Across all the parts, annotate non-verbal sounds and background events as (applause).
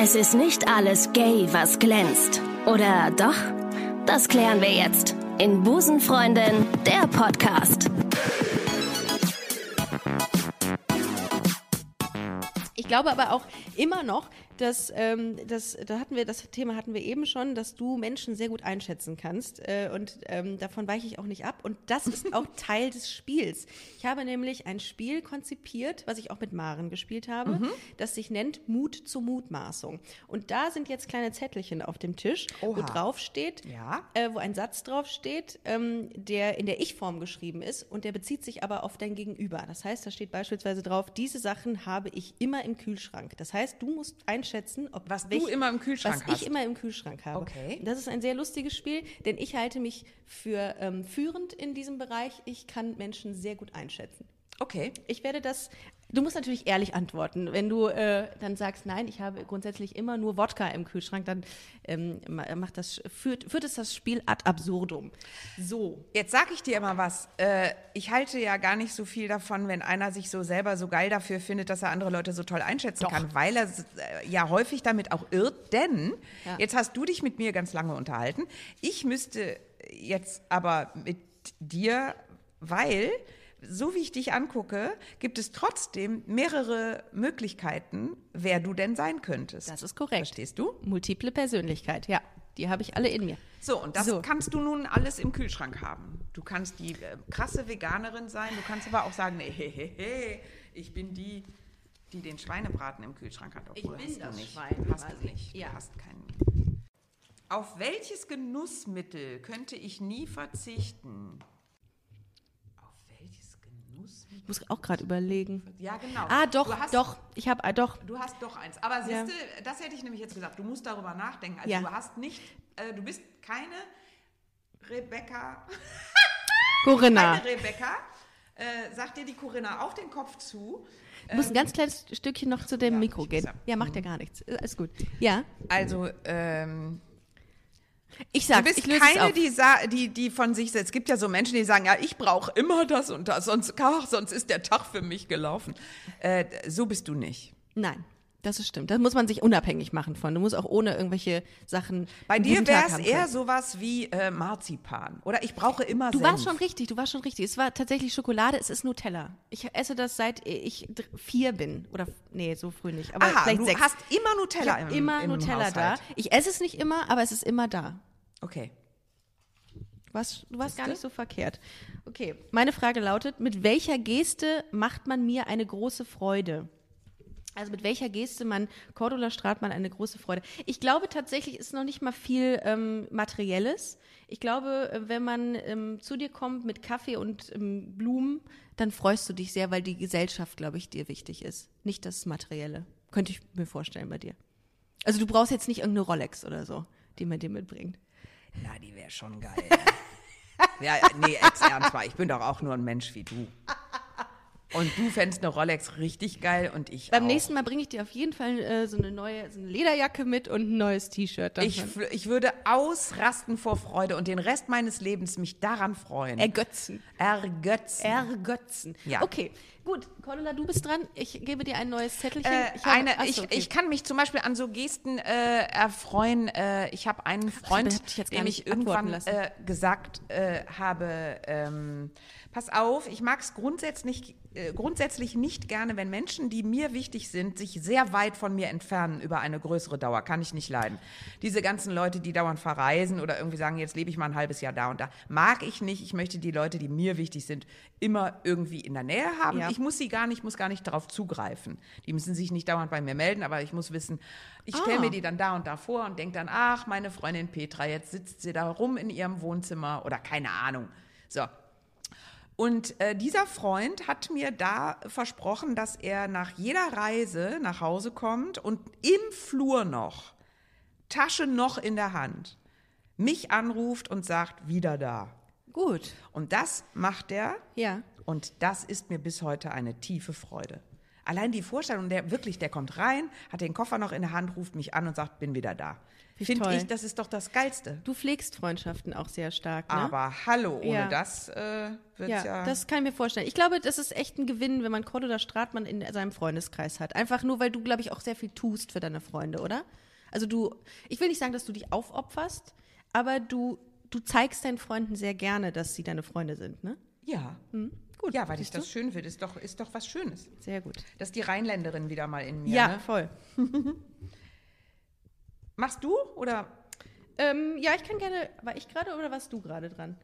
Es ist nicht alles gay, was glänzt. Oder doch? Das klären wir jetzt in Busenfreundin, der Podcast. Ich glaube aber auch immer noch, dass ähm, das, da hatten wir das Thema hatten wir eben schon, dass du Menschen sehr gut einschätzen kannst äh, und ähm, davon weiche ich auch nicht ab und das ist auch (laughs) Teil des Spiels. Ich habe nämlich ein Spiel konzipiert, was ich auch mit Maren gespielt habe, Mhm. das sich nennt Mut zur Mutmaßung und da sind jetzt kleine Zettelchen auf dem Tisch, wo Oha. drauf steht, Ja. äh, wo ein Satz drauf steht, ähm, der in der Ich-Form geschrieben ist und der bezieht sich aber auf dein Gegenüber. Das heißt, da steht beispielsweise drauf, diese Sachen habe ich immer im Kühlschrank. Das heißt, du musst einschätzen, ob Was du immer im Kühlschrank was hast. ich immer im Kühlschrank habe. Okay. Das ist ein sehr lustiges Spiel, denn ich halte mich für ähm, führend in diesem Bereich. Ich kann Menschen sehr gut einschätzen. Okay. Ich werde das. Du musst natürlich ehrlich antworten. Wenn du äh, dann sagst, nein, ich habe grundsätzlich immer nur Wodka im Kühlschrank, dann ähm, ma- macht das, führt, führt es das Spiel ad absurdum. So. Jetzt sag ich dir immer was. Äh, ich halte ja gar nicht so viel davon, wenn einer sich so selber so geil dafür findet, dass er andere Leute so toll einschätzen Doch. kann, weil er äh, ja häufig damit auch irrt. Denn Ja. jetzt hast du dich mit mir ganz lange unterhalten. Ich müsste jetzt aber mit dir, weil so wie ich dich angucke, gibt es trotzdem mehrere Möglichkeiten, wer du denn sein könntest. Das ist korrekt. Verstehst du? Multiple Persönlichkeit, ja. Die habe ich alle in mir. So, und das So. kannst du nun alles im Kühlschrank haben. Du kannst die äh, krasse Veganerin sein, du kannst aber auch sagen, nee, he, he, he, ich bin die, die den Schweinebraten im Kühlschrank hat. Obwohl, Ich bin das nicht. Schwein Hast quasi. du nicht. Ja. Du hast keinen. Auf welches Genussmittel könnte ich nie verzichten? Auf welches Genussmittel? Ich muss auch gerade überlegen. Ja, genau. Ah, doch, du hast, doch. Ich habe, ah, doch. Du hast doch eins. Aber Ja. siehst du, das hätte ich nämlich jetzt gesagt. Du musst darüber nachdenken. Also Ja. du hast nicht, äh, du bist keine Rebecca. (laughs) Corinna. Keine Rebecca. Äh, sagt dir die Corinna auf den Kopf zu. Ich muss ein ganz kleines Stückchen noch zu dem Ja, Mikro gehen. ja. Ja, macht ja gar nichts. Alles gut. Ja, Also, ähm, ich du sag's, bist keine, die, die, die von sich, es gibt ja so Menschen, die sagen, ja, ich brauche immer das und das, sonst, ach, sonst ist der Tag für mich gelaufen. Äh, so bist du nicht. Nein, das ist stimmt. Da muss man sich unabhängig machen von. Du musst auch ohne irgendwelche Sachen. Bei dir wäre es eher sowas wie äh, Marzipan. Oder ich brauche immer Du Senf. warst schon richtig, du warst schon richtig. Es war tatsächlich Schokolade, es ist Nutella. Ich esse das seit ich vier bin. Oder, nee, so früh nicht. Aber Aha, vielleicht du sechs. hast immer ich Nutella hab im, immer im Nutella da. Haushalt. Ich esse es nicht immer, aber es ist immer da. Okay. Du warst, du warst gar Siehste? nicht so verkehrt. Okay, meine Frage lautet, mit welcher Geste macht man mir eine große Freude? Also mit welcher Geste man Cordula Stratmann eine große Freude. Ich glaube tatsächlich ist noch nicht mal viel ähm, Materielles. Ich glaube, äh, wenn man ähm, zu dir kommt mit Kaffee und ähm, Blumen, dann freust du dich sehr, weil die Gesellschaft, glaube ich, dir wichtig ist. Nicht das Materielle. Könnte ich mir vorstellen bei dir. Also du brauchst jetzt nicht irgendeine Rolex oder so, die man dir mitbringt. Na, die wäre schon geil. (laughs) ja, nee, jetzt ernst mal. Ich bin doch auch nur ein Mensch wie du. Und du fändest eine Rolex richtig geil und ich Beim auch. nächsten Mal bringe ich dir auf jeden Fall äh, so eine neue so eine Lederjacke mit und ein neues T-Shirt. Ich, ich würde ausrasten vor Freude und den Rest meines Lebens mich daran freuen. Ergötzen. Ergötzen. Ergötzen. Ja. Okay, gut. Cordula, du bist dran. Ich gebe dir ein neues Zettelchen. Äh, ich, habe- eine, Ach so, ich, okay. ich kann mich zum Beispiel an so Gesten äh, erfreuen. Äh, ich habe einen Freund, jetzt gar dem ich irgendwann äh, gesagt äh, habe, ähm, pass auf, ich mag es grundsätzlich, äh, grundsätzlich nicht gerne, wenn Menschen, die mir wichtig sind, sich sehr weit von mir entfernen über eine größere Dauer. Kann ich nicht leiden. Diese ganzen Leute, die dauernd verreisen oder irgendwie sagen, jetzt lebe ich mal ein halbes Jahr da und da, mag ich nicht. Ich möchte die Leute, die mir wichtig sind, immer irgendwie in der Nähe haben. Ja. Ich muss sie gar nicht, muss gar nicht darauf zugreifen. Die müssen sich nicht dauernd bei mir melden, aber ich muss wissen, ich stelle Ah. mir die dann da und da vor und denke dann, ach, meine Freundin Petra, jetzt sitzt sie da rum in ihrem Wohnzimmer oder keine Ahnung. So. Und äh, dieser Freund hat mir da versprochen, dass er nach jeder Reise nach Hause kommt und im Flur noch, Tasche noch in der Hand, mich anruft und sagt, wieder da. Gut. Und das macht er Ja. Und das ist mir bis heute eine tiefe Freude. Allein die Vorstellung, der wirklich, der kommt rein, hat den Koffer noch in der Hand, ruft mich an und sagt, bin wieder da. Finde ich, das ist doch das Geilste. Du pflegst Freundschaften auch sehr stark, ne? Aber hallo, ohne Ja. das äh, wird's ja. Ja, das kann ich mir vorstellen. Ich glaube, das ist echt ein Gewinn, wenn man Cordula Stratmann in seinem Freundeskreis hat. Einfach nur, weil du, glaube ich, auch sehr viel tust für deine Freunde, oder? Also du, ich will nicht sagen, dass du dich aufopferst, aber du, du zeigst deinen Freunden sehr gerne, dass sie deine Freunde sind, ne? Ja. Gut. Ja, weil ich das schön finde. Ist doch, ist doch was Schönes. du? Sehr gut. Das ist die Rheinländerin wieder mal in mir. Ja, Ne? voll. (laughs) Machst du oder Ähm, ja, ich kann gerne, war ich gerade oder warst du gerade dran?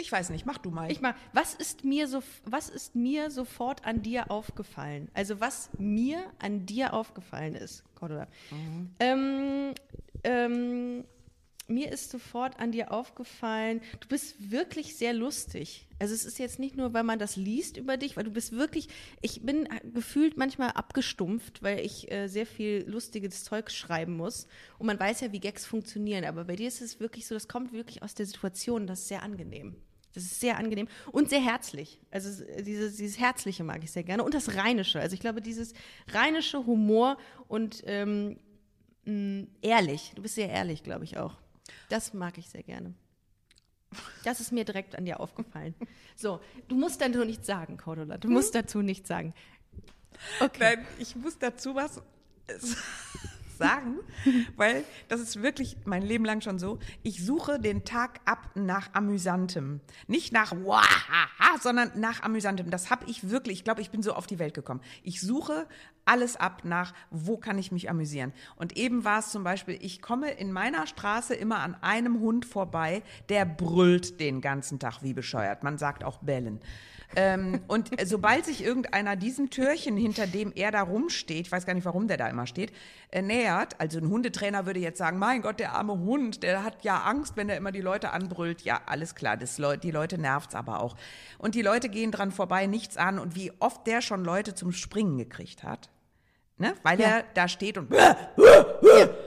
ich weiß nicht, mach du mal. Ich mal, was ist mir so, was ist mir sofort an dir aufgefallen? Also was mir an dir aufgefallen ist, Cordula. Ähm, ähm, mir ist sofort an dir aufgefallen, du bist wirklich sehr lustig. Also es ist jetzt nicht nur, weil man das liest über dich, weil du bist wirklich, ich bin gefühlt manchmal abgestumpft, weil ich äh, sehr viel lustiges Zeug schreiben muss. Und man weiß ja, wie Gags funktionieren, aber bei dir ist es wirklich so, das kommt wirklich aus der Situation, das ist sehr angenehm. Das ist sehr angenehm und sehr herzlich. Also es- dieses, dieses Herzliche mag ich sehr gerne. Und das Rheinische. Also ich glaube, dieses rheinische Humor und ähm, ehrlich. Du bist sehr ehrlich, glaube ich auch. Das mag ich sehr gerne. Das ist mir direkt an dir aufgefallen. So, du musst dazu nichts sagen, Cordula. Du musst dazu nichts sagen. Okay. Nein, ich muss dazu was sagen, weil das ist wirklich mein Leben lang schon so. Ich suche den Tag ab nach Amüsantem. Nicht nach Wahaha, sondern nach Amüsantem. Das habe ich wirklich, ich glaube, ich bin so auf die Welt gekommen. Ich suche alles ab nach, wo kann ich mich amüsieren. Und eben war es zum Beispiel, ich komme in meiner Straße immer an einem Hund vorbei, der brüllt den ganzen Tag wie bescheuert. Man sagt auch bellen. Ähm, und sobald sich irgendeiner diesem Türchen, hinter dem er da rumsteht, ich weiß gar nicht, warum der da immer steht, äh, nähert, also ein Hundetrainer würde jetzt sagen, mein Gott, der arme Hund, der hat ja Angst, wenn er immer die Leute anbrüllt. Ja, alles klar, das Leu die Leute nervt's aber auch. Und die Leute gehen dran vorbei, nichts an. Und wie oft der schon Leute zum Springen gekriegt hat. Ne? Weil Ja. er da steht und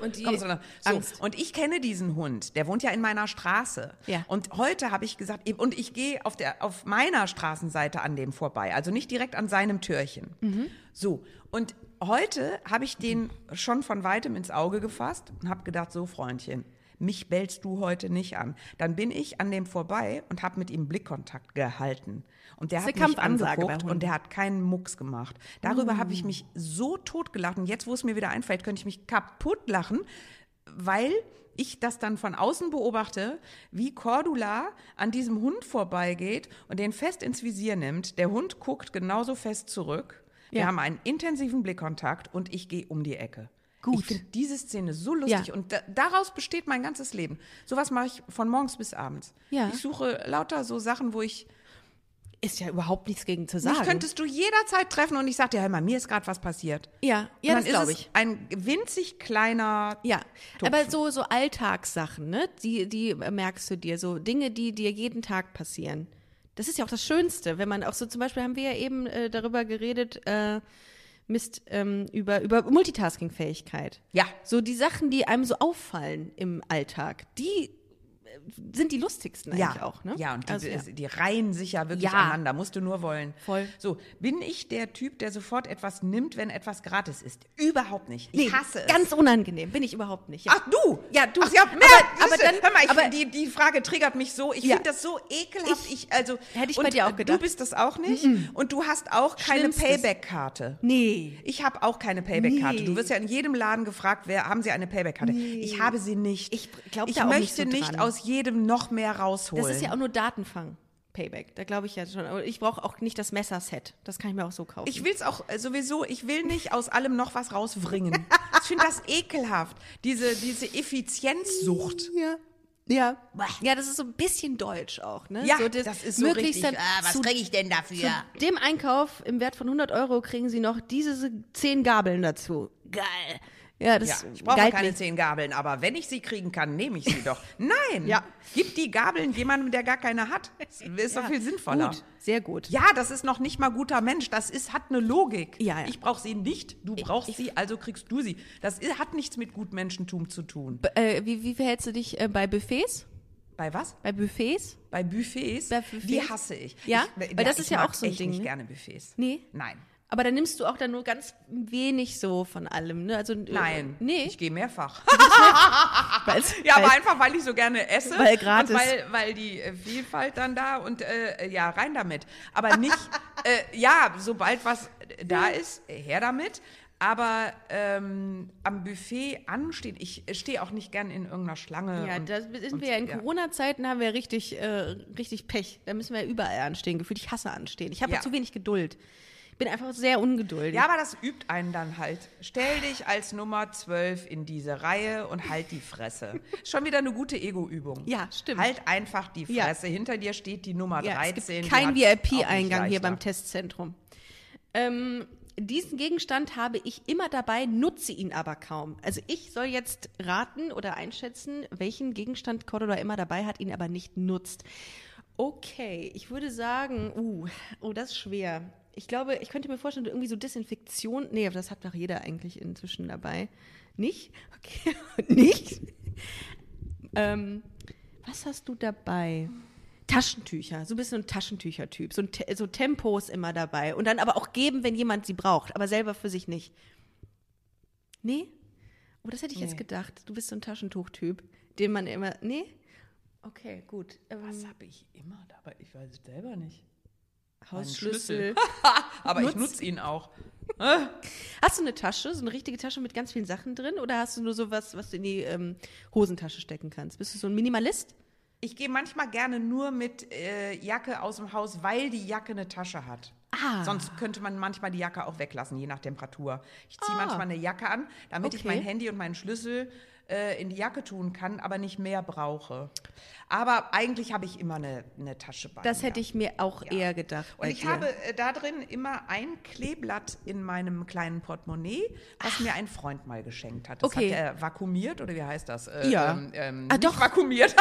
und die so. Angst. Und ich kenne diesen Hund, der wohnt ja in meiner Straße. Ja. Und heute habe ich gesagt, und ich gehe auf, der, auf meiner Straßenseite an dem vorbei, also nicht direkt an seinem Türchen. Mhm. So, und heute habe ich den schon von weitem ins Auge gefasst und habe gedacht, so Freundchen, mich bellst du heute nicht an. Dann bin ich an dem vorbei und habe mit ihm Blickkontakt gehalten. Und der Das hat mich angeguckt und der hat keinen Mucks gemacht. Darüber habe ich mich so totgelacht. Und jetzt, wo es mir wieder einfällt, könnte ich mich kaputt lachen, weil ich das dann von außen beobachte, wie Cordula an diesem Hund vorbeigeht und den fest ins Visier nimmt. Der Hund guckt genauso fest zurück. Wir Ja. haben einen intensiven Blickkontakt und ich gehe um die Ecke. Gut. Ich finde diese Szene so lustig Ja. und da, daraus besteht mein ganzes Leben. Sowas mache ich von morgens bis abends. Ja. Ich suche lauter so Sachen, wo ich ist ja überhaupt nichts gegen zu sagen. mich könntest du jederzeit treffen und ich sag dir, hör mal, mir ist gerade was passiert. ja, ja, das glaube ist ich. ein winzig kleiner. Ja, Tupfen. aber so, so Alltagssachen, ne? Die, die merkst du dir, so Dinge, die dir jeden Tag passieren. Das ist ja auch das Schönste, wenn man auch so, zum Beispiel haben wir ja eben äh, darüber geredet, äh, Mist, ähm, über, über Multitasking-Fähigkeit. Ja. So die Sachen, die einem so auffallen im Alltag, die sind die lustigsten eigentlich Ja, auch, ne? ja, und die, also, ja. die reihen sich ja wirklich Ja. aneinander, musst du nur wollen. Voll. So, bin ich der Typ, der sofort etwas nimmt, wenn etwas gratis ist? Überhaupt nicht. Ich Nee, hasse es. ganz unangenehm, bin ich überhaupt nicht. Ja. Ach du? Ja, du. Ach ja, Aber- mehr, aber siehste, dann- hör mal, ich aber- die, die Frage triggert mich so. Ich finde das so ekelhaft. Ich- Ich, also, Hätte ich bei dir auch Du gedacht. bist das auch nicht. Und du hast auch keine. Payback-Karte. Nee. Ich habe auch keine Payback-Karte. Nee. Du wirst ja in jedem Laden gefragt, wer haben Sie eine Payback-Karte? Ich habe sie nicht. Ich glaub ich möchte so nicht aus jedem noch mehr rausholen. Das ist ja auch nur Datenfang. Payback, da glaube ich ja schon. Aber ich brauche auch nicht das Messerset. Das kann ich mir auch so kaufen. Ich will es auch äh, sowieso, ich will nicht aus allem noch was rauswringen. ich finde das (laughs) ekelhaft. Diese, diese Effizienzsucht. ja. Ja. ja, das ist so ein bisschen deutsch auch, ne? Ja, so das ist so möglichst richtig. dann Ah, was zu kriege ich denn dafür? dem Einkauf im Wert von 100 Euro kriegen sie noch diese zehn Gabeln dazu. Geil. Ja, das Ja, ich brauche keine mir. zehn Gabeln, aber wenn ich sie kriegen kann, nehme ich sie doch. (laughs) Nein, Ja. gib die Gabeln jemandem, der gar keine hat. Das ist doch Ja, viel sinnvoller. Gut, sehr gut. Ja, das ist noch nicht mal guter Mensch. Das ist, hat eine Logik. Ja, ja. Ich brauche sie nicht, du brauchst sie, also kriegst du sie. Das i- hat nichts mit Gutmenschentum zu tun. B- Äh, wie, wie verhältst du dich äh, bei Buffets? Bei was? Bei Buffets? Bei Buffets? Bei Buffets? Die hasse ich. Ja? ich Weil das ist ich ja auch so ein Ding, nicht ne? gerne Buffets. Nee? Nein. Aber dann nimmst du auch dann nur ganz wenig so von allem, ne? Also, äh, Nein, Nee. ich gehe mehrfach. (laughs) weil's- (laughs) Ja, aber weil- einfach, weil ich so gerne esse. Weil gratis. Und weil, weil die äh, Vielfalt dann da und äh, ja, rein damit. Aber nicht, (laughs) äh, ja, sobald was da ist, her damit. Aber ähm, am Buffet anstehen, ich stehe auch nicht gern in irgendeiner Schlange. Ja, und, da sind und, wir ja in ja. Corona-Zeiten, haben wir richtig, äh, richtig Pech. Da müssen wir ja überall anstehen. Gefühlt, ich hasse anstehen. Ich habe Ja. zu wenig Geduld. Ich bin einfach sehr ungeduldig. Ja, aber das übt einen dann halt. Stell dich als Nummer 12 in diese Reihe und halt die Fresse. Schon wieder eine gute Ego-Übung. Ja, stimmt. Halt einfach die Ja. Fresse. Hinter dir steht die Nummer Ja, 13. es gibt nicht VIP-Eingang hier beim Testzentrum. Ähm, diesen Gegenstand habe ich immer dabei, nutze ihn aber kaum. Also ich soll jetzt raten oder einschätzen, welchen Gegenstand Cordula immer dabei hat, ihn aber nicht nutzt. Okay, ich würde sagen, uh, oh, das ist schwer. Ich glaube, ich könnte mir vorstellen, irgendwie so Desinfektion. Nee, das hat doch jeder eigentlich inzwischen dabei. Nicht? Okay, (laughs) nicht? Ähm, was hast du dabei? Taschentücher, so ein bisschen ein Taschentücher-Typ. So, ein Te so Tempos immer dabei. Und dann aber auch geben, wenn jemand sie braucht, aber selber für sich nicht. Nee? Oh, das hätte ich jetzt Nee. gedacht. Du bist so ein Taschentuch-Typ, den man immer. Nee? Okay, gut. Ähm, Was habe ich immer dabei? Ich weiß es selber nicht. Hausschlüssel. (laughs) (laughs) Aber ich Nutz- nutze ihn auch. (laughs) Hast du eine Tasche, so eine richtige Tasche mit ganz vielen Sachen drin? Oder hast du nur sowas, was du in die ähm, Hosentasche stecken kannst? Bist du so ein Minimalist? Ich gehe manchmal gerne nur mit äh, Jacke aus dem Haus, weil die Jacke eine Tasche hat. Ah. Sonst könnte man manchmal die Jacke auch weglassen, je nach Temperatur. Ich ziehe Ah. manchmal eine Jacke an, damit ich Okay. mein Handy und meinen Schlüssel äh, in die Jacke tun kann, aber nicht mehr brauche. Aber eigentlich habe ich immer eine, eine Tasche bei Das mir. hätte ich mir auch Ja. eher gedacht. Und ich dir. habe äh, da drin immer ein Kleeblatt in meinem kleinen Portemonnaie, was mir ein Freund mal geschenkt hat. Das Okay. hat er vakuumiert oder wie heißt das? Äh, Ja. Ähm, ähm, Ah, doch. vakuumiert.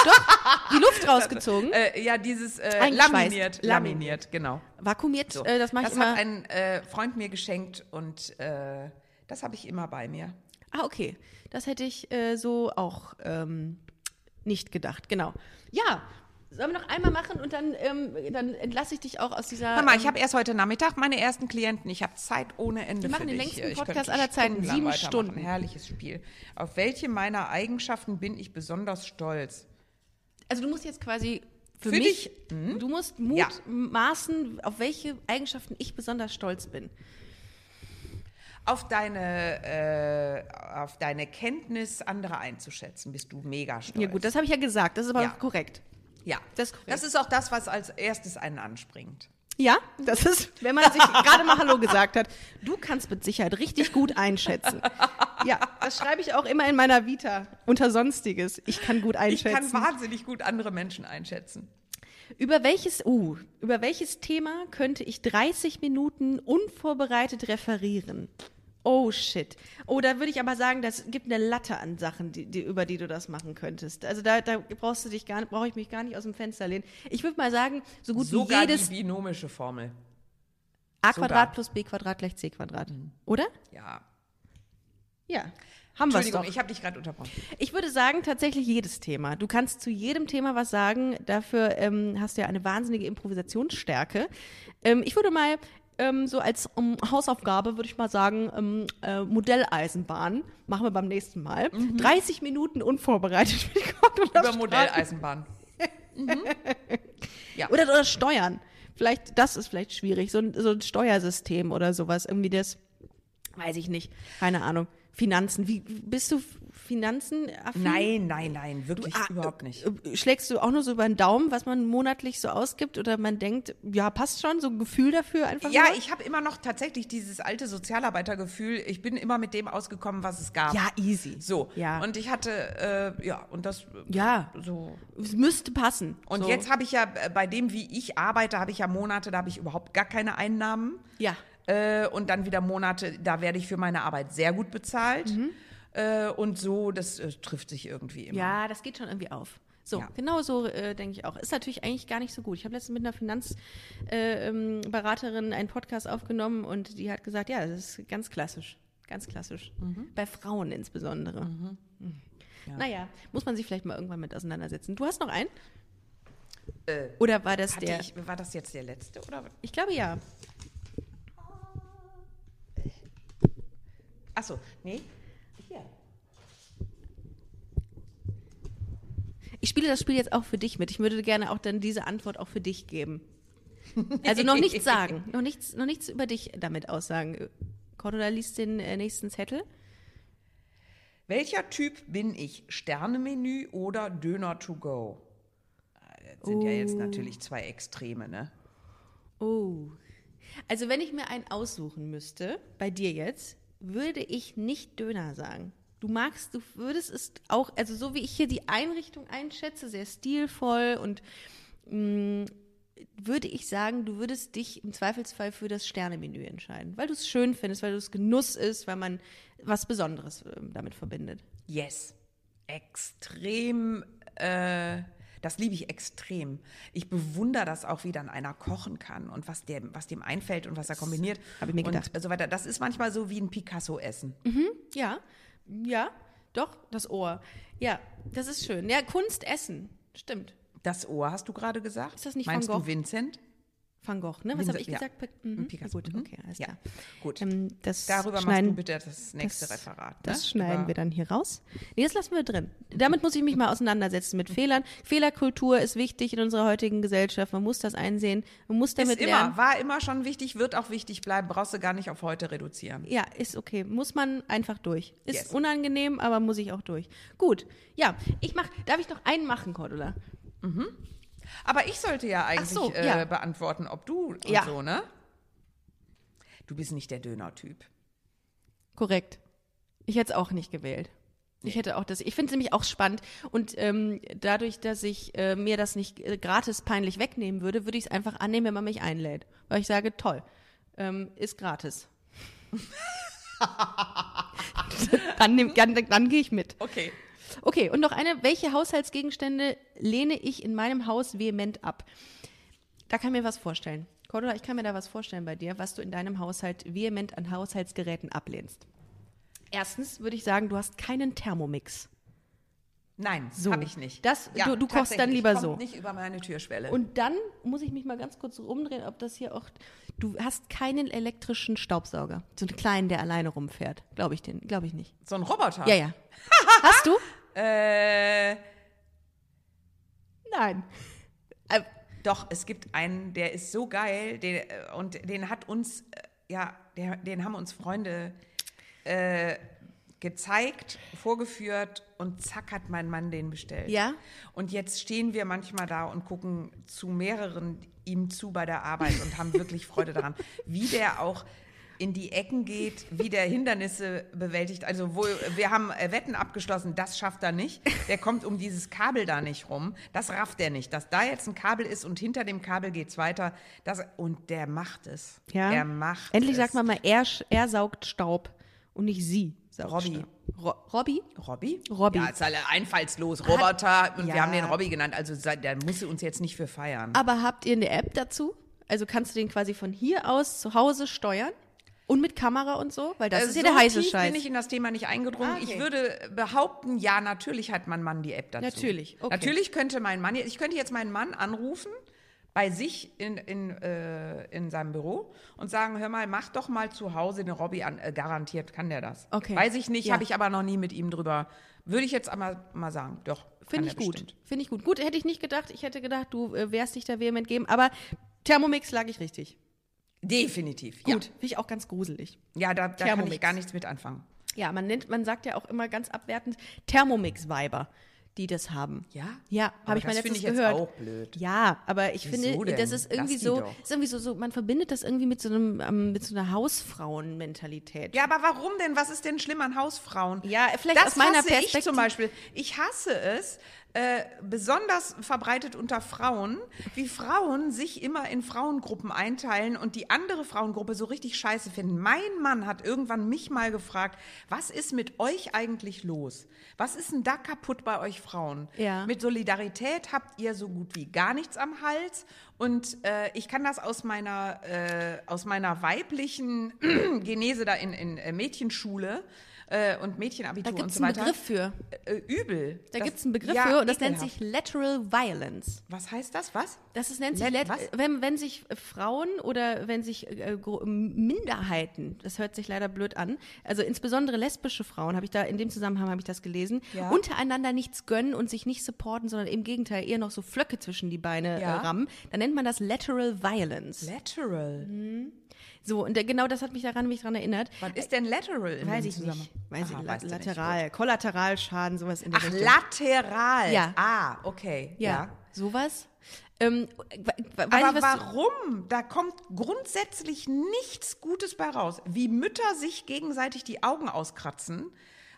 die Luft (laughs) rausgezogen. äh, ja, dieses äh, laminiert. Laminiert. Genau. Vakuumiert, So. das mache ich das immer. hat ein Freund mir geschenkt und das habe ich immer bei mir. Ah, okay. Das hätte ich äh, so auch ähm, nicht gedacht. Genau. Ja, sollen wir noch einmal machen und dann, ähm, dann entlasse ich dich auch aus dieser. Mal, ähm, ich habe erst heute Nachmittag meine ersten Klienten. Ich habe Zeit ohne Ende Wir machen den dich. längsten Podcast aller Zeiten, sieben. Stunden. Herrliches Spiel. Auf welche meiner Eigenschaften bin ich besonders stolz? also du musst jetzt quasi für, Für mich, dich? Mhm. du musst Mut Ja. maßen, auf welche Eigenschaften ich besonders stolz bin. Auf deine, äh, auf deine Kenntnis, andere einzuschätzen, bist du mega stolz. Ja gut, das habe ich ja gesagt, das ist aber Ja. korrekt. ja. das ist korrekt. das ist auch das, was als erstes einen anspringt. Ja, das ist, wenn man sich (laughs) gerade mal Hallo gesagt hat. Du kannst mit Sicherheit richtig gut einschätzen. Ja, das schreibe ich auch immer in meiner Vita unter Sonstiges. Ich kann gut Ich einschätzen. kann wahnsinnig gut andere Menschen einschätzen. Über welches, uh, über welches Thema könnte ich 30 Minuten unvorbereitet referieren? Oh shit. Oh, da würde ich aber sagen, das gibt eine Latte an Sachen, die, die, über die du das machen könntest. Also da, da brauchst du dich gar nicht, brauche ich mich gar nicht aus dem Fenster lehnen. Ich würde mal sagen, so gut Sogar wie jedes die binomische Formel. a. Quadrat plus b Quadrat gleich c Quadrat. Oder? Ja. Ja. Haben wir Entschuldigung, ich habe dich gerade unterbrochen. Ich würde sagen, tatsächlich jedes Thema. Du kannst zu jedem Thema was sagen. Dafür ähm, hast du ja eine wahnsinnige Improvisationsstärke. Ähm, ich würde mal ähm, so als Hausaufgabe, würde ich mal sagen, ähm, äh, Modelleisenbahn. Machen wir beim nächsten Mal. 30 Minuten unvorbereitet Gott und Mhm. Über. Modelleisenbahn. (laughs) Oder, oder Steuern. Vielleicht, das ist vielleicht schwierig. So ein, so ein Steuersystem oder sowas. Irgendwie das, weiß ich nicht. Keine Ahnung. Finanzen. Wie bist du Finanzen? Nein, nein, nein, wirklich Ah, überhaupt nicht. äh, Schlägst du auch nur so über den Daumen, was man monatlich so ausgibt? Oder man denkt, ja, passt schon, so ein Gefühl dafür einfach Ja, nur? ich habe immer noch tatsächlich dieses alte Sozialarbeitergefühl. Ich bin immer mit dem ausgekommen, was es gab. Ja, easy. So. Ja. Und ich hatte, äh, ja, und das, Ja. so. Es müsste passen. Und so. jetzt habe ich ja, äh, bei dem, wie ich arbeite, habe ich ja Monate, da habe ich überhaupt gar keine Einnahmen. Ja. Äh, und dann wieder Monate, da werde ich für meine Arbeit sehr gut bezahlt. Äh, und so, das äh, trifft sich irgendwie immer. Ja, das geht schon irgendwie auf. So, Ja. genau so äh, denke ich auch. Ist natürlich eigentlich gar nicht so gut. Ich habe letztens mit einer Finanzberaterin äh, ähm, einen Podcast aufgenommen und die hat gesagt, ja, das ist ganz klassisch. Ganz klassisch. Bei Frauen insbesondere. Mhm. Naja, muss man sich vielleicht mal irgendwann mit auseinandersetzen. Du hast noch einen? oder war das der? ich, war das jetzt der letzte? Oder? Ich glaube ja. Achso, nee. Hier. Ich spiele das Spiel jetzt auch für dich mit. Ich würde gerne auch dann diese Antwort auch für dich geben. (laughs) Also noch nichts sagen, noch nichts, noch nichts über dich damit aussagen. Cordula liest den äh, nächsten Zettel. Welcher Typ bin ich? Sternemenü oder Döner to go? Das sind ja jetzt natürlich zwei Extreme, ne? Oh. Also wenn ich mir einen aussuchen müsste, bei dir jetzt, würde ich nicht Döner sagen. Du magst, du würdest es auch, also so wie ich hier die Einrichtung einschätze, sehr stilvoll und mh, würde ich sagen, du würdest dich im Zweifelsfall für das Sternemenü entscheiden, weil du es schön findest, weil du es Genuss ist, weil man was Besonderes äh, damit verbindet. Yes. Extrem, äh, das liebe ich extrem. Ich bewundere das auch, wie dann einer kochen kann und was, dem, was dem einfällt und was er kombiniert. hab ich mir gedacht. Und so weiter. Das ist manchmal so wie ein Picasso-Essen. Ja, ja, doch, das Ohr. Ja, das ist schön. Ja, Kunst essen, stimmt. Das Ohr, hast du gerade gesagt? Ist das nicht Meinst Van Gogh? du Vincent? Van Gogh, ne? Was habe ich ja. gesagt? Mhm. Picasso. Gut, Mhm. okay, alles Ja, klar. gut. Ähm, das Darüber schneiden, machst du bitte das nächste das, Referat. Ne? Das schneiden Über- wir dann hier raus. Nee, das lassen wir drin. Damit muss ich mich mal auseinandersetzen mit Fehlern. Fehlerkultur ist wichtig in unserer heutigen Gesellschaft. Man muss das einsehen. Man muss damit Ist immer, lernen. war immer schon wichtig, wird auch wichtig bleiben, brauchst du gar nicht auf heute reduzieren. Ja, ist okay. Muss man einfach durch. Ist Yes. unangenehm, aber muss ich auch durch. Gut. Ja, ich mach, darf ich noch einen machen, Cordula? Aber ich sollte ja eigentlich so, äh, ja. beantworten, ob du und Ja. so, ne? Du bist nicht der Döner-Typ. Korrekt. Ich hätte es auch nicht gewählt. Ich hätte auch das. Ich finde es nämlich auch spannend. Und ähm, dadurch, dass ich äh, mir das nicht äh, gratis peinlich wegnehmen würde, würde ich es einfach annehmen, wenn man mich einlädt. Weil ich sage, toll, ähm, ist gratis. (laughs) (laughs) dann dann, dann gehe ich mit. Okay. Okay, und noch eine. Welche Haushaltsgegenstände lehne ich in meinem Haus vehement ab? Da kann ich mir was vorstellen. Cordula, ich kann mir da was vorstellen bei dir, was du in deinem Haushalt vehement an Haushaltsgeräten ablehnst. Erstens würde ich sagen, du hast keinen Thermomix. Nein, So. habe ich nicht. Das- du- du kochst dann lieber kommt so. nicht über meine Türschwelle. Und dann muss ich mich mal ganz kurz umdrehen, ob das hier auch. Du hast keinen elektrischen Staubsauger. So einen kleinen, der alleine rumfährt. Glaube ich den, glaube ich nicht. so ein Roboter. Ja, ja. hast du? (laughs) Äh, Nein. Äh, doch, es gibt einen, der ist so geil, den, äh, und den hat uns, äh, ja, der, den haben uns Freunde äh, gezeigt, vorgeführt und zack hat mein Mann den bestellt. Ja? Und jetzt stehen wir manchmal da und gucken zu mehreren ihm zu bei der Arbeit und haben wirklich Freude daran, wie der auch in die Ecken geht, wie der Hindernisse bewältigt. Also wo, wir haben äh, Wetten abgeschlossen, das schafft er nicht. Der kommt um dieses Kabel da nicht rum. Das rafft er nicht. Dass da jetzt ein Kabel ist und hinter dem Kabel geht's weiter. Das, und der macht es. Ja. Er macht Endlich es. sagt man mal, er, er saugt Staub und nicht sie. Robby. Ro Robby? Robby? Robby. Ja, ist alle einfallslos. Roboter. Und ja. wir haben den Robby genannt. Also der muss uns jetzt nicht für feiern. Aber habt ihr eine App dazu? Also kannst du den quasi von hier aus zu Hause steuern? Und mit Kamera und so? Weil das Äh, ist ja so der heiße tief Scheiß. bin ich in das Thema nicht eingedrungen. Ah, okay. Ich würde behaupten, ja, natürlich hat mein Mann die App dazu. Natürlich, okay. Natürlich könnte mein Mann, ich könnte jetzt meinen Mann anrufen bei sich in, in, äh, in seinem Büro und sagen, hör mal, mach doch mal zu Hause eine Robby an. Äh, garantiert kann der das. Okay. Weiß ich nicht, Ja. habe ich aber noch nie mit ihm drüber. Würde ich jetzt einmal mal sagen, doch. Finde ich gut. Finde ich gut. Gut, hätte ich nicht gedacht. Ich hätte gedacht, du äh, wärst dich da vehement geben. Aber Thermomix lag ich richtig. Definitiv. Gut. Finde ich auch ganz gruselig. Ja, ja da, da kann ich gar nichts mit anfangen. Ja, man nennt, man sagt ja auch immer ganz abwertend Thermomix-Weiber, die das haben. Ja? Ja, Aber habe ich mal das letztens finde ich jetzt gehört. auch blöd. Ja, aber ich Wieso finde, denn? das ist irgendwie Lass so, ist irgendwie so, so, man verbindet das irgendwie mit so einem, ähm, mit so einer Hausfrauenmentalität. Ja, aber warum denn? Was ist denn schlimm an Hausfrauen? Ja, vielleicht das aus meiner hasse ich Perspektive- zum Beispiel. Ich hasse es, äh, besonders verbreitet unter Frauen, wie Frauen sich immer in Frauengruppen einteilen und die andere Frauengruppe so richtig scheiße finden. Mein Mann hat irgendwann mich mal gefragt, was ist mit euch eigentlich los? Was ist denn da kaputt bei euch Frauen? Ja. Mit Solidarität habt ihr so gut wie gar nichts am Hals. Und äh, ich kann das aus meiner, äh, aus meiner weiblichen (clears throat) Genese da in, in äh, Mädchenschule äh, und Mädchenabitur Da und gibt es so einen weiter. Begriff für. Äh, übel. Da gibt es einen Begriff ja, für und das nennt sich Lateral Violence. Was heißt das? Was? Das ist, nennt sich, Let- was? wenn, wenn sich Frauen oder wenn sich äh, gro- Minderheiten, das hört sich leider blöd an, also insbesondere lesbische Frauen, habe ich da in dem Zusammenhang habe ich das gelesen, Ja. untereinander nichts gönnen und sich nicht supporten, sondern im Gegenteil eher noch so Flöcke zwischen die Beine Ja. äh, rammen, dann nennt man das Lateral Violence. Lateral. So, und genau das hat mich daran mich daran erinnert. Was ist denn lateral? In Weiß ich nicht. Weiß Aha, ich, la du nicht. lateral, Kollateralschaden, sowas in der Ach, Richtung. lateral. Ja. Ah, okay. ja, ja. sowas. Ähm, Aber ich, warum? Da kommt grundsätzlich nichts Gutes bei raus. Wie Mütter sich gegenseitig die Augen auskratzen,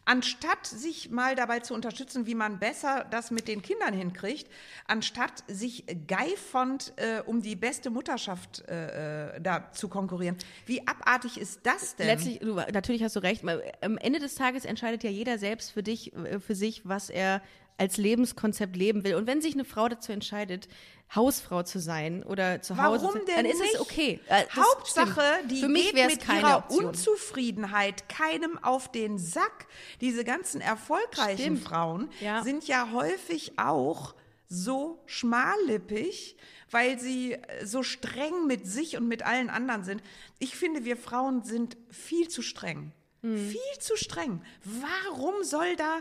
anstatt sich mal dabei zu unterstützen, wie man besser das mit den Kindern hinkriegt, anstatt sich geifond äh, um die beste Mutterschaft äh, äh, da zu konkurrieren. Wie abartig ist das denn? Letztlich, du, natürlich hast du recht. Mal, Am Ende des Tages entscheidet ja jeder selbst für dich, äh, für sich, was er als Lebenskonzept leben will. Und wenn sich eine Frau dazu entscheidet, Hausfrau zu sein oder zu Hause, Warum zu, denn dann ist nicht? es okay. Äh, Hauptsache, die für mich geht mit keine ihrer Option. Unzufriedenheit keinem auf den Sack. Diese ganzen erfolgreichen Stimmt. Frauen Ja. sind ja häufig auch so schmallippig, weil sie äh, so streng mit sich und mit allen anderen sind. Ich finde, wir Frauen sind viel zu streng. Hm. Viel zu streng. Warum soll da,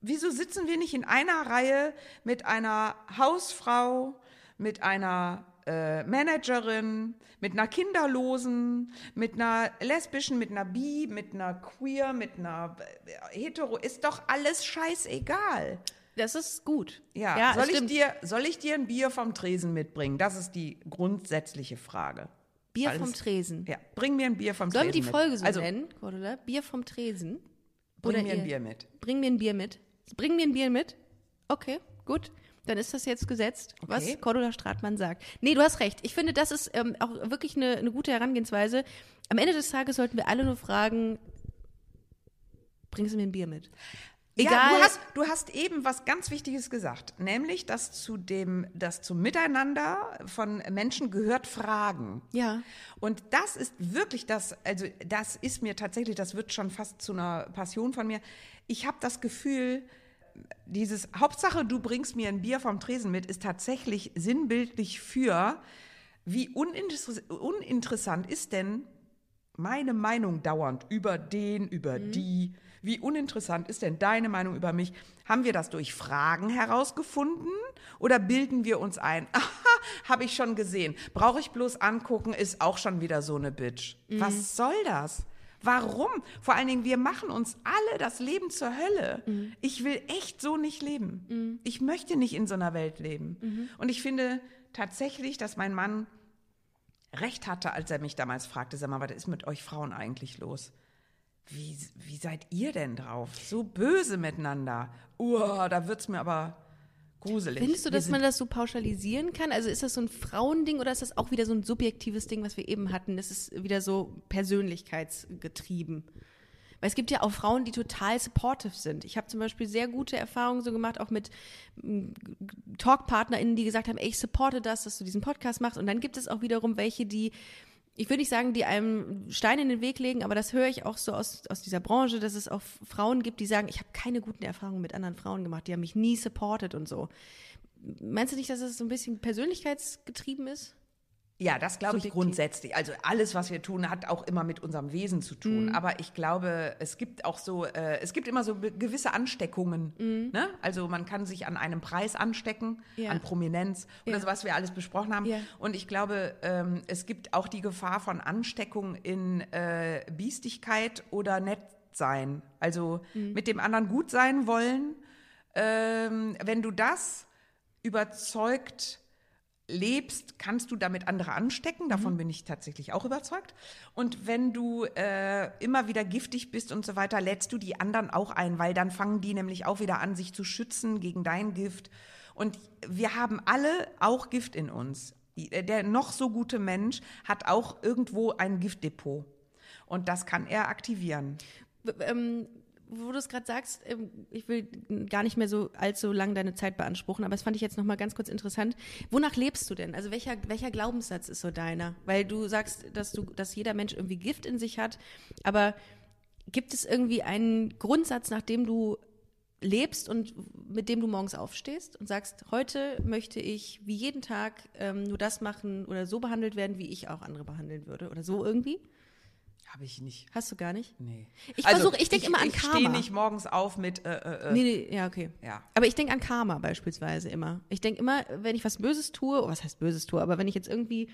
wieso sitzen wir nicht in einer Reihe mit einer Hausfrau, mit einer äh, Managerin, mit einer Kinderlosen, mit einer lesbischen, mit einer Bi, mit einer Queer, mit einer äh, Hetero, ist doch alles scheißegal. Das ist gut. Ja, soll, ich stimmt. dir, soll ich dir ein Bier vom Tresen mitbringen? Das ist die grundsätzliche Frage. Bier alles- vom Tresen. Ja, bring mir ein Bier vom Sollen wir Tresen die Folge mit. so also, nennen, Cordula? Bier vom Tresen? bring Oder mir ein ihr- Bier mit. Bring mir ein Bier mit. Bring mir ein Bier mit. Okay, gut. Dann ist das jetzt gesetzt, Okay. was Cordula Stratmann sagt. Nee, du hast recht. Ich finde, das ist ähm, auch wirklich eine, eine gute Herangehensweise. Am Ende des Tages sollten wir alle nur fragen, bringst du mir ein Bier mit? Egal. Ja, du hast, du hast eben was ganz Wichtiges gesagt, nämlich, dass zu dem, dass zum Miteinander von Menschen gehört Fragen. Ja. Und das ist wirklich das, also das ist mir tatsächlich, das wird schon fast zu einer Passion von mir. Ich habe das Gefühl, dieses Hauptsache, du bringst mir ein Bier vom Tresen mit, ist tatsächlich sinnbildlich für, wie uninteress uninteressant ist denn meine Meinung dauernd über den, über die. Wie uninteressant ist denn deine Meinung über mich? Haben wir das durch Fragen herausgefunden oder bilden wir uns ein? (laughs) Aha, habe ich schon gesehen. Brauche ich bloß angucken, ist auch schon wieder so eine Bitch. Was soll das? Warum? Vor allen Dingen, wir machen uns alle das Leben zur Hölle. Ich will echt so nicht leben. Ich möchte nicht in so einer Welt leben. Und ich finde tatsächlich, dass mein Mann recht hatte, als er mich damals fragte, sag mal, was ist mit euch Frauen eigentlich los? Wie, wie seid ihr denn drauf? So böse miteinander. Uah, da wird's mir aber gruselig. Findest du, dass man das so pauschalisieren kann? Also ist das so ein Frauending oder ist das auch wieder so ein subjektives Ding, was wir eben hatten? Das ist wieder so persönlichkeitsgetrieben. Weil es gibt ja auch Frauen, die total supportive sind. Ich habe zum Beispiel sehr gute Erfahrungen so gemacht, auch mit mm, TalkpartnerInnen, die gesagt haben, ey, ich supporte das, dass du diesen Podcast machst. Und dann gibt es auch wiederum welche, die, ich würde nicht sagen, die einem Stein in den Weg legen, aber das höre ich auch so aus, aus dieser Branche, dass es auch Frauen gibt, die sagen, ich habe keine guten Erfahrungen mit anderen Frauen gemacht, die haben mich nie supportet und so. Meinst du nicht, dass es so ein bisschen persönlichkeitsgetrieben ist? Ja, das glaube ich grundsätzlich. Also alles, was wir tun, hat auch immer mit unserem Wesen zu tun. Mhm. Aber ich glaube, es gibt auch so, äh, es gibt immer so gewisse Ansteckungen. Ne? Also man kann sich an einem Preis anstecken, Mhm. Ja. an Prominenz oder Ja. so, was wir alles besprochen haben. Ja. Und ich glaube, ähm, es gibt auch die Gefahr von Ansteckung in äh, Biestigkeit oder Nettsein. Also Mhm. mit dem anderen gut sein wollen. Ähm, wenn du das überzeugt lebst, kannst du damit andere anstecken. Davon bin ich tatsächlich auch überzeugt. Und wenn du äh, immer wieder giftig bist und so weiter, lädst du die anderen auch ein, weil dann fangen die nämlich auch wieder an, sich zu schützen gegen dein Gift. Und wir haben alle auch Gift in uns. Der noch so gute Mensch hat auch irgendwo ein Giftdepot. Und das kann er aktivieren. Ähm, wo du es gerade sagst, ähm, ich will gar nicht mehr so allzu lang deine Zeit beanspruchen, aber das fand ich jetzt noch mal ganz kurz interessant. Wonach lebst du denn? Also welcher, welcher Glaubenssatz ist so deiner? Weil du sagst, dass du, dass jeder Mensch irgendwie Gift in sich hat, aber gibt es irgendwie einen Grundsatz, nach dem du lebst und mit dem du morgens aufstehst und sagst, heute möchte ich wie jeden Tag ähm, nur das machen oder so behandelt werden, wie ich auch andere behandeln würde oder so irgendwie? Habe ich nicht. Hast du gar nicht? Nee. Ich Also, versuche, ich denke immer an Ich Karma. stehe nicht morgens auf mit, äh, äh, äh. Nee, nee, ja, okay. Ja. Aber ich denke an Karma beispielsweise immer. Ich denke immer, wenn ich was Böses tue, oh, was heißt Böses tue, aber wenn ich jetzt irgendwie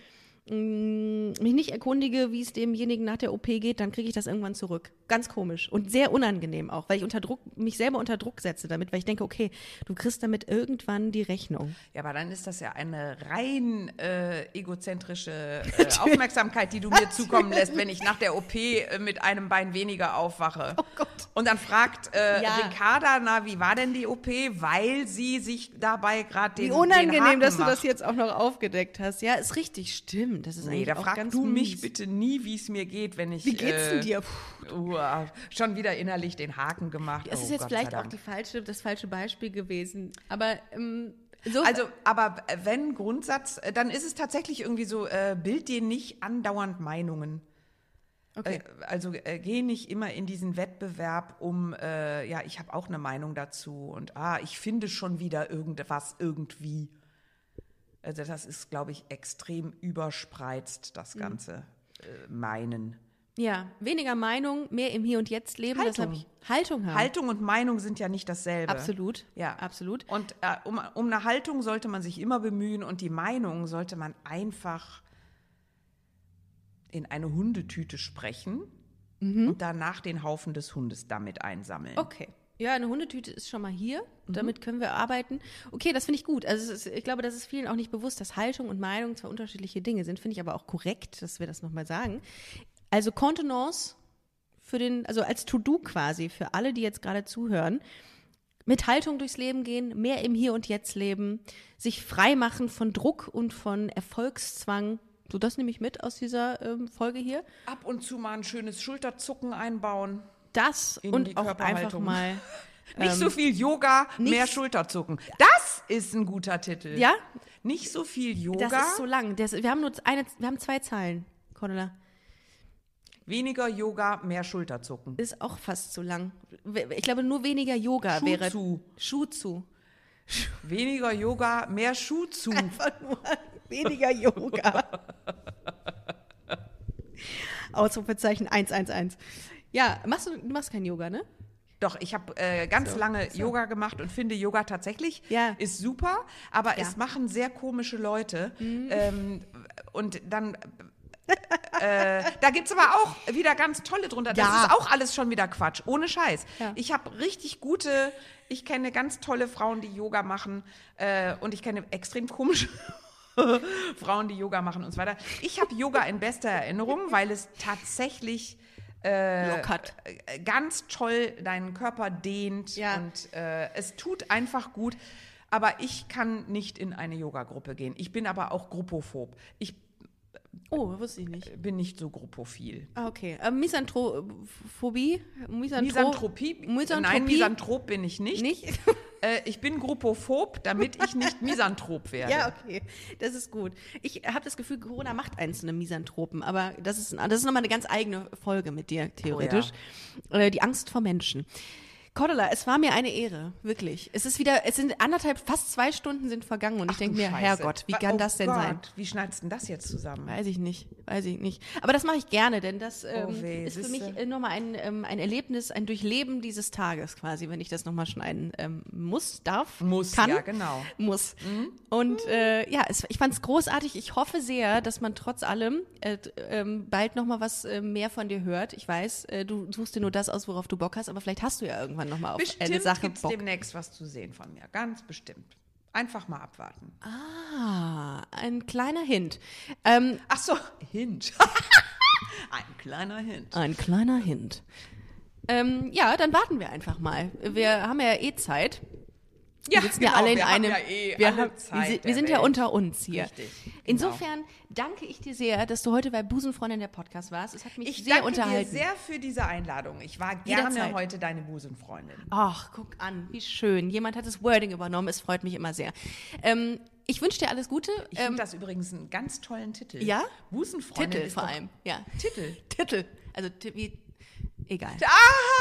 mich nicht erkundige, wie es demjenigen nach der OP geht, dann kriege ich das irgendwann zurück. Ganz komisch und sehr unangenehm auch, weil ich unter Druck, mich selber unter Druck setze damit, weil ich denke, okay, du kriegst damit irgendwann die Rechnung. Ja, aber dann ist das ja eine rein äh, egozentrische (laughs) äh, Aufmerksamkeit, die du mir zukommen lässt, wenn ich nach der OP äh, mit einem Bein weniger aufwache. Oh Gott. Und dann fragt äh, Ja. Ricarda, na, wie war denn die OP? Weil sie sich dabei gerade den Wie den unangenehm, Haken dass du das jetzt auch noch aufgedeckt hast. Ja, ist richtig, stimmt. Das ist Nee, da auch frag ganz du mich mies. bitte nie, wie es mir geht, wenn ich. Wie geht's äh, denn dir? Puh. Uah, schon wieder innerlich den Haken gemacht. Es oh, ist jetzt Gott vielleicht auch die falsche, das falsche Beispiel gewesen. Aber ähm, so Also, aber äh, wenn Grundsatz, äh, dann ist es tatsächlich irgendwie so, äh, bild dir nicht andauernd Meinungen. okay. Äh, Also äh, geh nicht immer in diesen Wettbewerb um, äh, ja, ich habe auch eine Meinung dazu und ah, ich finde schon wieder irgendwas irgendwie. Also das ist, glaube ich, extrem überspreizt, das Mhm. ganze äh, Meinen. Ja, weniger Meinung, mehr im Hier und Jetzt leben. Das Haltung. ich, Haltung haben. Haltung und Meinung sind ja nicht dasselbe. Absolut. Ja. Absolut. Und äh, um, um eine Haltung sollte man sich immer bemühen und die Meinung sollte man einfach in eine Hundetüte sprechen und danach den Haufen des Hundes damit einsammeln. Mhm. Okay. Ja, eine Hundetüte ist schon mal hier. Damit können wir arbeiten. Okay, das finde ich gut. Also ist, ich glaube, das ist vielen auch nicht bewusst, dass Haltung und Meinung zwei unterschiedliche Dinge sind. Finde ich aber auch korrekt, dass wir das nochmal sagen. Also Kontenance für den, also als To-Do quasi für alle, die jetzt gerade zuhören. Mit Haltung durchs Leben gehen, mehr im Hier und Jetzt leben, sich frei machen von Druck und von Erfolgszwang. So, das nehme ich mit aus dieser ähm, Folge hier. Ab und zu mal ein schönes Schulterzucken einbauen. Das In und auch einfach mal. (laughs) Nicht Ähm, so viel Yoga, mehr nicht- Schulterzucken. Das ist ein guter Titel. Ja? Nicht so viel Yoga, Das ist so lang. Das, wir haben nur eine, wir haben zwei Zeilen, Cordula. weniger Yoga, mehr Schulterzucken. Ist auch fast zu lang. Ich glaube, nur weniger Yoga wäre. Schuh Schuh zu. Weniger Yoga, mehr Schuh zu. (laughs) Einfach nur weniger Yoga. (laughs) Ausrufezeichen 111. Ja, machst du, du machst kein Yoga, ne? Doch, ich habe äh, ganz So, lange Yoga gemacht und finde Yoga tatsächlich Ja. ist super, aber Ja. Mhm. es machen sehr komische Leute. Ähm, und dann, äh, da gibt es aber auch wieder ganz tolle drunter. Das Ja. ist auch alles schon wieder Quatsch, ohne Scheiß. Ich habe richtig gute, ich kenne ganz tolle Frauen, die Yoga machen äh, und ich kenne extrem komische (laughs) Frauen, die Yoga machen und so weiter. Ich habe Yoga in bester Erinnerung, weil es tatsächlich Lockert. äh, ganz toll deinen Körper dehnt Ja. und äh, es tut einfach gut. Aber ich kann nicht in eine Yoga-Gruppe gehen. Ich bin aber auch gruppophob. Ich Oh, wusste ich nicht. bin nicht so gruppophil. Ah, okay. Ähm, Misanthrophobie? Misanthrop Misanthropie? Misantropie? Nein, Misanthrop bin ich nicht. Nicht? (laughs) Äh, ich bin gruppophob, damit ich nicht Misanthrop werde. Ja, okay. Das ist gut. Ich habe das Gefühl, Corona macht einem Misanthropen, aber das ist, das ist nochmal eine ganz eigene Folge mit dir, theoretisch. Äh, die Angst vor Menschen. Cordula, es war mir eine Ehre, wirklich. Es ist wieder, es sind anderthalb, fast zwei Stunden sind vergangen und ich Ach denke du mir, Scheiße. Herrgott, wie kann oh das denn Gott, sein? Wie schneidest du denn das jetzt zusammen? Weiß ich nicht, weiß ich nicht. Aber das mache ich gerne, denn das ähm, Oh weh, ist für mich äh, nochmal ein, ähm, ein Erlebnis, ein Durchleben dieses Tages quasi, wenn ich das nochmal schneiden ähm, muss, darf, Muss, kann. ja, genau. Muss. Und äh, ja, es, ich fand es großartig. Ich hoffe sehr, dass man trotz allem äh, ähm, bald nochmal was äh, mehr von dir hört. Ich weiß, äh, du suchst dir nur das aus, worauf du Bock hast, aber vielleicht hast du ja irgendwann nochmal auf eine Bestimmt Sache gibt's Bock. demnächst was zu sehen von mir. Ganz bestimmt. Einfach mal abwarten. Ah, ein kleiner Hint. Ähm, Ach so, Hint. (laughs) Ein kleiner Hint. Ein kleiner Hint. Ähm, ja, dann warten wir einfach mal. Wir haben ja eh Zeit. Wir sitzen ja genau, alle in wir einem. ja eh wir, haben, Zeit wir, wir sind ja unter uns hier. Richtig, genau. Insofern danke ich dir sehr, dass du heute bei Busenfreundin der Podcast warst. Es hat mich Ich sehr danke unterhalten. dir sehr für diese Einladung. Ich war gerne Jederzeit. heute deine Busenfreundin. Ach, guck an, wie schön. Jemand hat das Wording übernommen. Es freut mich immer sehr. Ähm, ich wünsche dir alles Gute. Ich Ähm, finde das übrigens einen ganz tollen Titel. ja? Busenfreundin Titel vor allem. Ja. Titel. (laughs) Titel. Also wie Egal.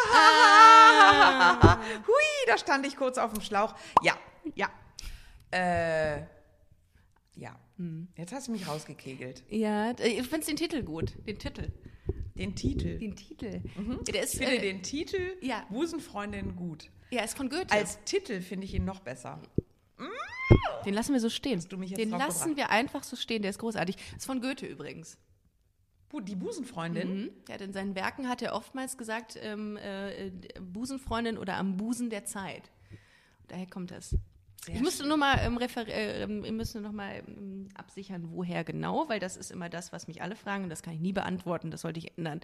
Ah! Hui, da stand ich kurz auf dem Schlauch. Ja, ja. Äh, ja. Hm. Jetzt hast du mich rausgekegelt. Ja, ich finde den Titel gut. Den Titel. Den Titel. Den Titel. Der ist, Ich finde äh, den Titel ja. Busenfreundin gut. ja, ist von Goethe. Als Titel finde ich ihn noch besser. den lassen wir so stehen. den lassen wir einfach so stehen. Der ist großartig. Ist von Goethe übrigens. Die Busenfreundin? Mhm. Ja, in seinen Werken hat er oftmals gesagt, ähm, äh, Busenfreundin oder am Busen der Zeit. Daher kommt das. Ich müsste nur mal, ähm, äh, ähm, ich müsste noch mal ähm, absichern, woher genau, weil das ist immer das, was mich alle fragen und das kann ich nie beantworten. Das sollte ich ändern.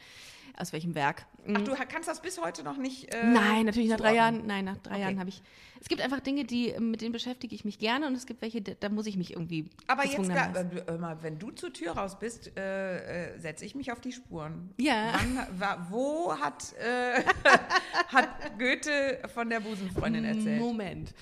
Aus welchem Werk? Ach, du ha- kannst das bis heute noch nicht. Äh, Nein, natürlich nach drei. Jahren. Nein, nach drei Okay. Jahren habe ich. Es gibt einfach Dinge, die ähm, mit denen beschäftige ich mich gerne und es gibt welche, da muss ich mich irgendwie. Aber jetzt, gezwungenermaßen- äh, wenn du zur Tür raus bist, äh, äh, setze ich mich auf die Spuren. Ja. Wann, wa, wo hat, äh, (laughs) hat Goethe von der Busenfreundin erzählt? Moment.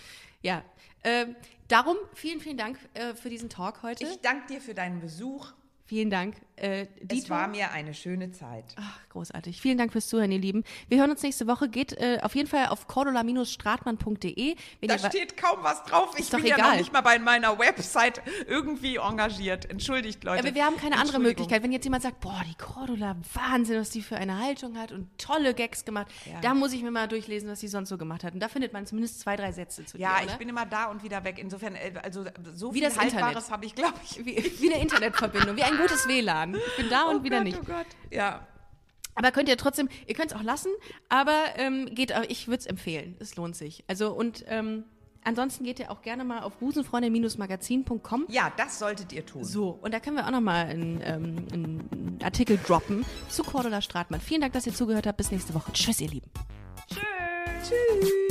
Ja. Ähm, darum vielen, vielen Dank äh, für diesen Talk heute. Ich danke dir für deinen Besuch. Vielen Dank. Äh, Es Dito. war mir eine schöne Zeit. Ach, großartig. Vielen Dank fürs Zuhören, ihr Lieben. Wir hören uns nächste Woche. Geht äh, auf jeden Fall auf cordula-stratmann.de. Da steht kaum was drauf. Ich bin ja noch egal. nicht mal bei meiner Website irgendwie engagiert. Entschuldigt, Leute. Aber wir haben keine andere. Möglichkeit. Wenn jetzt jemand sagt, boah, die Cordula, Wahnsinn, was die für eine Haltung hat und tolle Gags gemacht, Ja. da muss ich mir mal durchlesen, was sie sonst so gemacht hat. Und da findet man zumindest zwei, drei Sätze zu Ja, dir, ich bin immer da und wieder weg. Insofern, äh, also so Wie viel. Haltbares habe ich, glaube ich. wie, wie eine Internetverbindung, wie ein (laughs) gutes WLAN. Ich bin da und wieder Gott, nicht. Oh Gott. Ja. Aber könnt ihr trotzdem, ihr könnt es auch lassen, aber ähm, geht, ich würde es empfehlen. Es lohnt sich. Also und ähm, ansonsten geht ihr auch gerne mal auf busenfreunde-magazin.com. ja, das solltet ihr tun. So, und da können wir auch nochmal einen, ähm, einen Artikel droppen zu Cordula Stratmann. Vielen Dank, dass ihr zugehört habt. Bis nächste Woche. Tschüss, ihr Lieben. Tschüss. Tschüss.